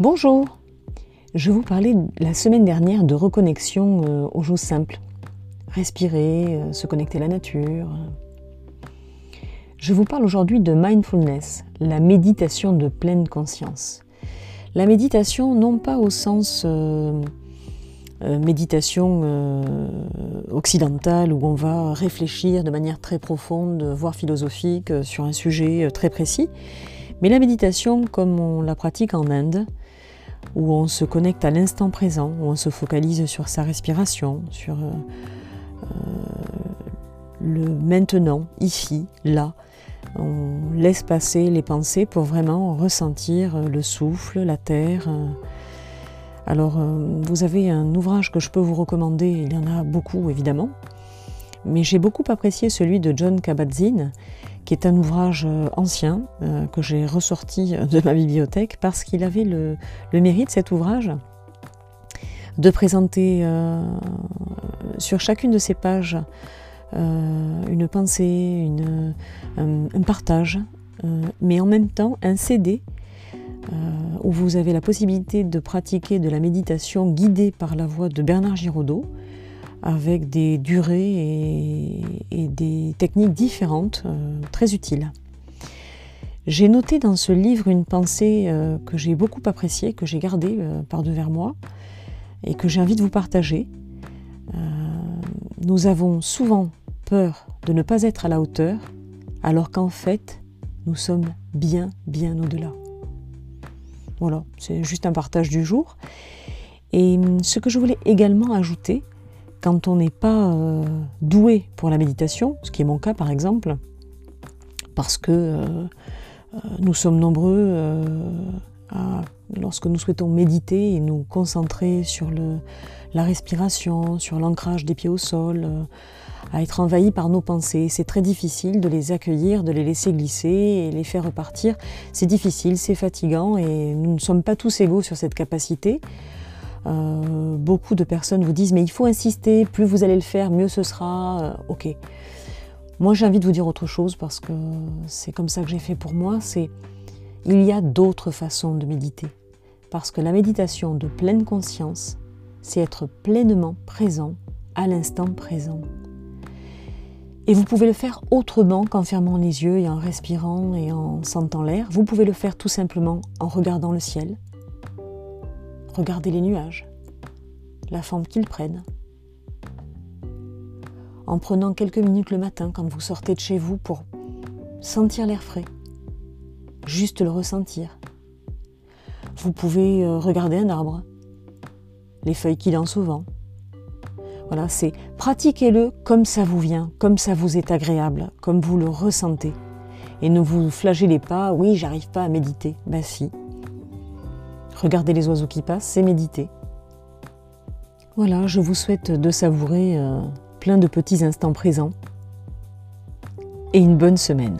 Bonjour Je vous parlais la semaine dernière de reconnexion euh, aux choses simples. Respirer, euh, se connecter à la nature. Je vous parle aujourd'hui de mindfulness, la méditation de pleine conscience. La méditation, non pas au sens euh, méditation occidentale où on va réfléchir de manière très profonde, voire philosophique, sur un sujet très précis, mais la méditation comme on la pratique en Inde, où on se connecte à l'instant présent, où on se focalise sur sa respiration, sur euh, euh, le maintenant, ici, là. On laisse passer les pensées pour vraiment ressentir le souffle, la terre. Alors, euh, vous avez un ouvrage que je peux vous recommander, il y en a beaucoup évidemment, mais j'ai beaucoup apprécié celui de John Kabat-Zinn, qui est un ouvrage euh, ancien euh, que j'ai ressorti de ma bibliothèque parce qu'il avait le, mérite, cet ouvrage, de présenter euh, sur chacune de ces pages une pensée, un, partage, mais en même temps un CD où vous avez la possibilité de pratiquer de la méditation guidée par la voix de Bernard Giraudot avec des durées et, des techniques différentes, euh, très utiles. J'ai noté dans ce livre une pensée euh, que j'ai beaucoup appréciée, que j'ai gardée euh, par devers moi et que j'ai envie de vous partager. nous avons souvent peur de ne pas être à la hauteur, alors qu'en fait, nous sommes bien, bien au-delà. Voilà, c'est juste un partage du jour. Et hum, ce que je voulais également ajouter, quand on n'est pas euh, doué pour la méditation, ce qui est mon cas par exemple, parce que euh, euh, nous sommes nombreux lorsque nous souhaitons méditer et nous concentrer sur la respiration, sur l'ancrage des pieds au sol, à être envahis par nos pensées. C'est très difficile de les accueillir, de les laisser glisser et les faire repartir. C'est difficile, c'est fatigant et nous ne sommes pas tous égaux sur cette capacité. Euh, beaucoup de personnes vous disent mais il faut insister, plus vous allez le faire, mieux ce sera. Euh, ok. Moi j'ai envie de vous dire autre chose parce que c'est comme ça que j'ai fait pour moi, c'est il y a d'autres façons de méditer. Parce que la méditation de pleine conscience, c'est être pleinement présent à l'instant présent. Et vous pouvez le faire autrement qu'en fermant les yeux et en respirant et en sentant l'air. Vous pouvez le faire tout simplement en regardant le ciel, Regardez les nuages, la forme qu'ils prennent. En prenant quelques minutes le matin quand vous sortez de chez vous pour sentir l'air frais, juste le ressentir. Vous pouvez euh, regarder un arbre, les feuilles qui dansent au vent. Voilà, c'est pratiquez-le comme ça vous vient, comme ça vous est agréable, comme vous le ressentez. Et ne vous flagellez pas, oui, j'arrive pas à méditer. Ben si, Regarder les oiseaux qui passent, c'est méditer. Voilà, je vous souhaite de savourer euh, plein de petits instants présents et une bonne semaine.